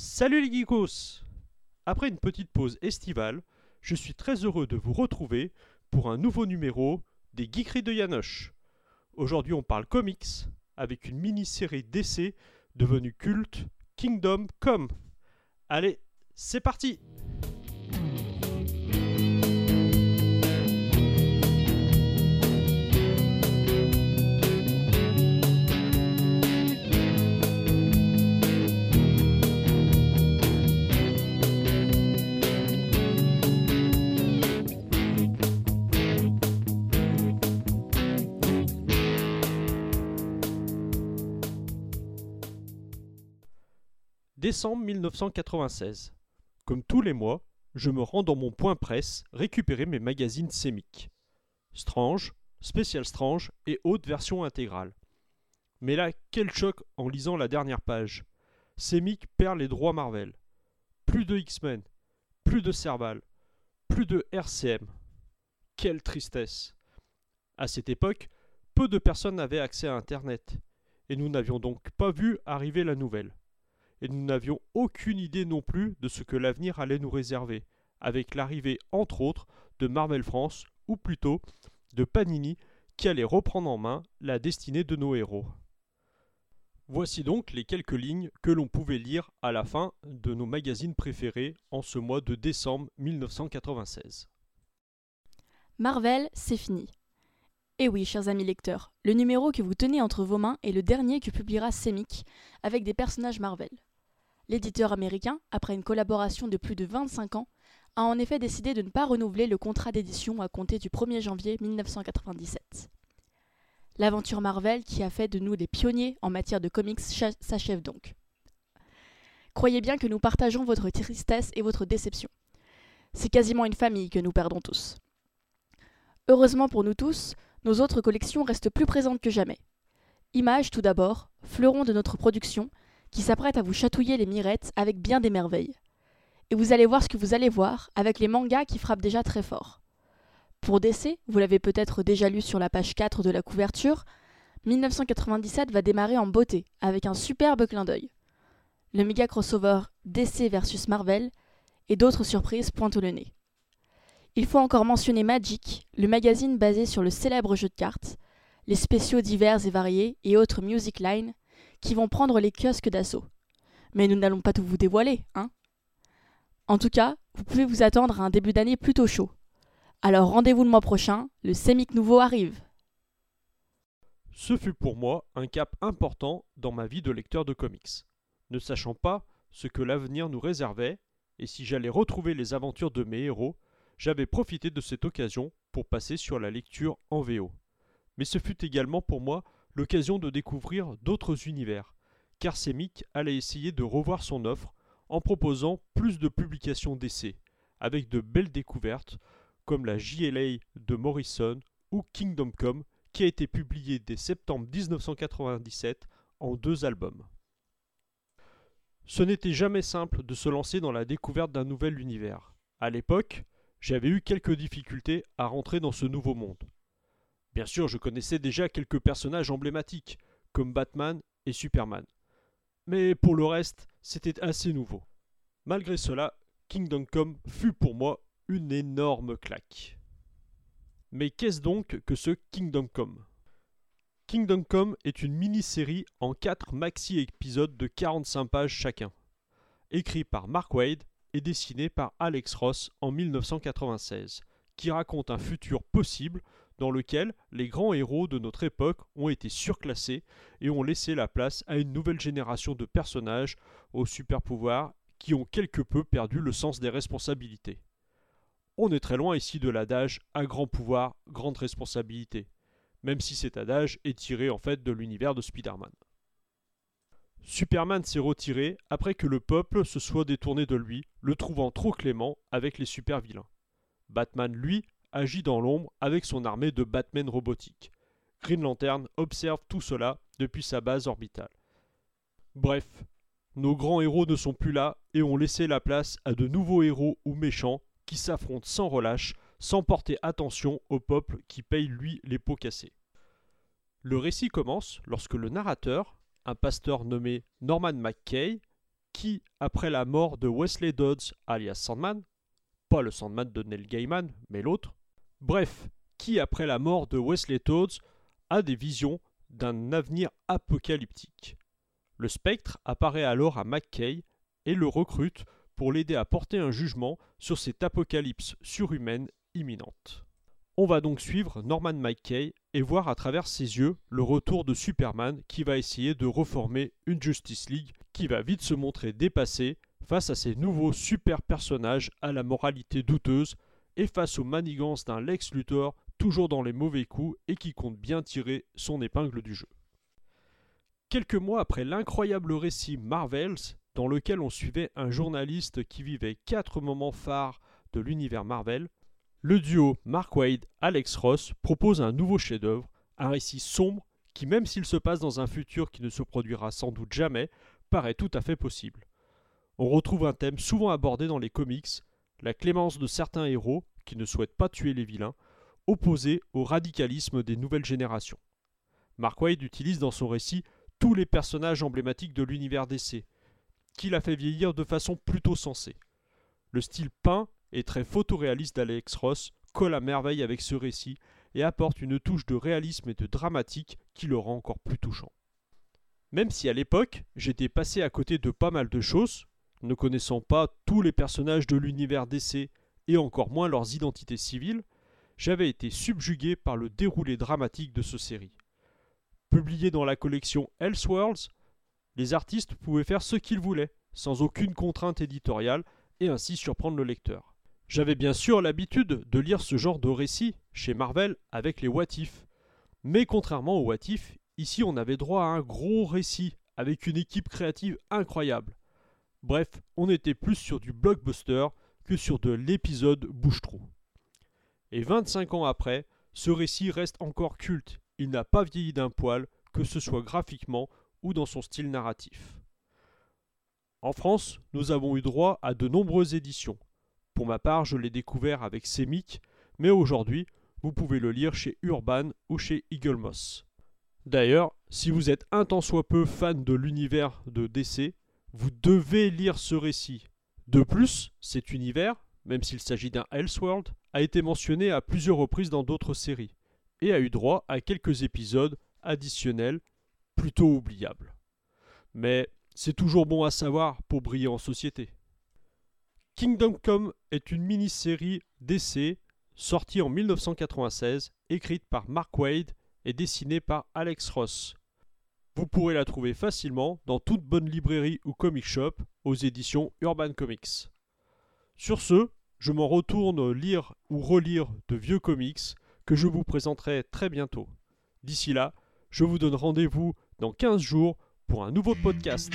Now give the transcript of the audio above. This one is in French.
Salut les geekos Après une petite pause estivale, je suis très heureux de vous retrouver pour un nouveau numéro des Geekeries de Yanoche. Aujourd'hui on parle comics avec une mini-série d'essais devenue culte, Kingdom Come. Allez, c'est parti Décembre 1996. Comme tous les mois, je me rends dans mon point presse récupérer mes magazines sémiques. Strange, Spécial Strange et haute version intégrale. Mais là, quel choc en lisant la dernière page. Semic perd les droits Marvel. Plus de X-Men, plus de Serval, plus de RCM. Quelle tristesse. À cette époque, peu de personnes avaient accès à Internet, et nous n'avions donc pas vu arriver la nouvelle et nous n'avions aucune idée non plus de ce que l'avenir allait nous réserver, avec l'arrivée entre autres de Marvel France, ou plutôt de Panini, qui allait reprendre en main la destinée de nos héros. Voici donc les quelques lignes que l'on pouvait lire à la fin de nos magazines préférés en ce mois de décembre 1996. Marvel, c'est fini. Et oui, chers amis lecteurs, le numéro que vous tenez entre vos mains est le dernier que publiera Semic avec des personnages Marvel. L'éditeur américain, après une collaboration de plus de 25 ans, a en effet décidé de ne pas renouveler le contrat d'édition à compter du 1er janvier 1997. L'aventure Marvel, qui a fait de nous des pionniers en matière de comics, s'achève donc. Croyez bien que nous partageons votre tristesse et votre déception. C'est quasiment une famille que nous perdons tous. Heureusement pour nous tous, nos autres collections restent plus présentes que jamais. Images tout d'abord, fleuron de notre production, qui s'apprête à vous chatouiller les mirettes avec bien des merveilles. Et vous allez voir ce que vous allez voir avec les mangas qui frappent déjà très fort. Pour DC, vous l'avez peut-être déjà lu sur la page 4 de la couverture, 1997 va démarrer en beauté avec un superbe clin d'œil. Le méga crossover DC versus Marvel et d'autres surprises pointent le nez. Il faut encore mentionner Magic, le magazine basé sur le célèbre jeu de cartes, les spéciaux divers et variés et autres Music Line, qui vont prendre les kiosques d'assaut. Mais nous n'allons pas tout vous dévoiler, hein En tout cas, vous pouvez vous attendre à un début d'année plutôt chaud. Alors rendez-vous le mois prochain, le Sémic nouveau arrive. Ce fut pour moi un cap important dans ma vie de lecteur de comics. Ne sachant pas ce que l'avenir nous réservait, et si j'allais retrouver les aventures de mes héros, j'avais profité de cette occasion pour passer sur la lecture en VO. Mais ce fut également pour moi l'occasion de découvrir d'autres univers, car Semic allait essayer de revoir son offre en proposant plus de publications d'essais, avec de belles découvertes comme la JLA de Morrison ou Kingdom Come qui a été publié dès septembre 1997 en deux albums. Ce n'était jamais simple de se lancer dans la découverte d'un nouvel univers. À l'époque, j'avais eu quelques difficultés à rentrer dans ce nouveau monde. Bien sûr, je connaissais déjà quelques personnages emblématiques, comme Batman et Superman. Mais pour le reste, c'était assez nouveau. Malgré cela, Kingdom Come fut pour moi une énorme claque. Mais qu'est-ce donc que ce Kingdom Come? Kingdom Come est une mini-série en 4 maxi-épisodes de 45 pages chacun, écrit par Mark Wade et dessiné par Alex Ross en 1996, qui raconte un futur possible dans lequel les grands héros de notre époque ont été surclassés et ont laissé la place à une nouvelle génération de personnages aux super pouvoirs qui ont quelque peu perdu le sens des responsabilités. On est très loin ici de l'adage à grand pouvoir, grande responsabilité, même si cet adage est tiré en fait de l'univers de Spider-Man. Superman s'est retiré après que le peuple se soit détourné de lui, le trouvant trop clément avec les super vilains. Batman, lui, agit dans l'ombre avec son armée de Batman robotiques. Green Lantern observe tout cela depuis sa base orbitale. Bref, nos grands héros ne sont plus là et ont laissé la place à de nouveaux héros ou méchants qui s'affrontent sans relâche, sans porter attention au peuple qui paye lui les pots cassés. Le récit commence lorsque le narrateur, un pasteur nommé Norman McKay, qui, après la mort de Wesley Dodds alias Sandman, pas le Sandman de Neil Gaiman, mais l'autre, bref, qui, après la mort de Wesley Dodds, a des visions d'un avenir apocalyptique? Le spectre apparaît alors à McKay et le recrute pour l'aider à porter un jugement sur cette apocalypse surhumaine imminente. On va donc suivre Norman McKay et voir à travers ses yeux le retour de Superman qui va essayer de reformer une Justice League qui va vite se montrer dépassée face à ces nouveaux super personnages à la moralité douteuse face aux manigances d'un Lex Luthor toujours dans les mauvais coups et qui compte bien tirer son épingle du jeu. Quelques mois après l'incroyable récit Marvels, dans lequel on suivait un journaliste qui vivait quatre moments phares de l'univers Marvel, le duo Mark Wade-Alex Ross propose un nouveau chef-d'œuvre, un récit sombre qui, même s'il se passe dans un futur qui ne se produira sans doute jamais, paraît tout à fait possible. On retrouve un thème souvent abordé dans les comics, la clémence de certains héros qui ne souhaitent pas tuer les vilains, opposé au radicalisme des nouvelles générations. Mark Wade utilise dans son récit tous les personnages emblématiques de l'univers d'essai, qu'il a fait vieillir de façon plutôt sensée. Le style peint et très photoréaliste d'Alex Ross colle à merveille avec ce récit et apporte une touche de réalisme et de dramatique qui le rend encore plus touchant. Même si à l'époque j'étais passé à côté de pas mal de choses, ne connaissant pas tous les personnages de l'univers d'essai et encore moins leurs identités civiles, j'avais été subjugué par le déroulé dramatique de ce série. Publié dans la collection Elseworlds, les artistes pouvaient faire ce qu'ils voulaient, sans aucune contrainte éditoriale, et ainsi surprendre le lecteur. J'avais bien sûr l'habitude de lire ce genre de récits chez Marvel avec les What If. Mais contrairement aux What If, ici on avait droit à un gros récit avec une équipe créative incroyable. Bref, on était plus sur du blockbuster que sur de l'épisode bouche-trou. Et 25 ans après, ce récit reste encore culte. Il n'a pas vieilli d'un poil, que ce soit graphiquement ou dans son style narratif. En France, nous avons eu droit à de nombreuses éditions. Pour ma part, je l'ai découvert avec Semic, mais aujourd'hui, vous pouvez le lire chez Urban ou chez Eagle Moss. D'ailleurs, si vous êtes un tant soit peu fan de l'univers de DC, vous devez lire ce récit. De plus, cet univers, même s'il s'agit d'un Elseworld, a été mentionné à plusieurs reprises dans d'autres séries, et a eu droit à quelques épisodes additionnels plutôt oubliables. Mais c'est toujours bon à savoir pour briller en société. Kingdom Come est une mini-série d'essais sortie en 1996, écrite par Mark Wade et dessinée par Alex Ross. Vous pourrez la trouver facilement dans toute bonne librairie ou comic shop aux éditions Urban Comics. Sur ce, je m'en retourne lire ou relire de vieux comics que je vous présenterai très bientôt. D'ici là, je vous donne rendez-vous dans 15 jours pour un nouveau podcast.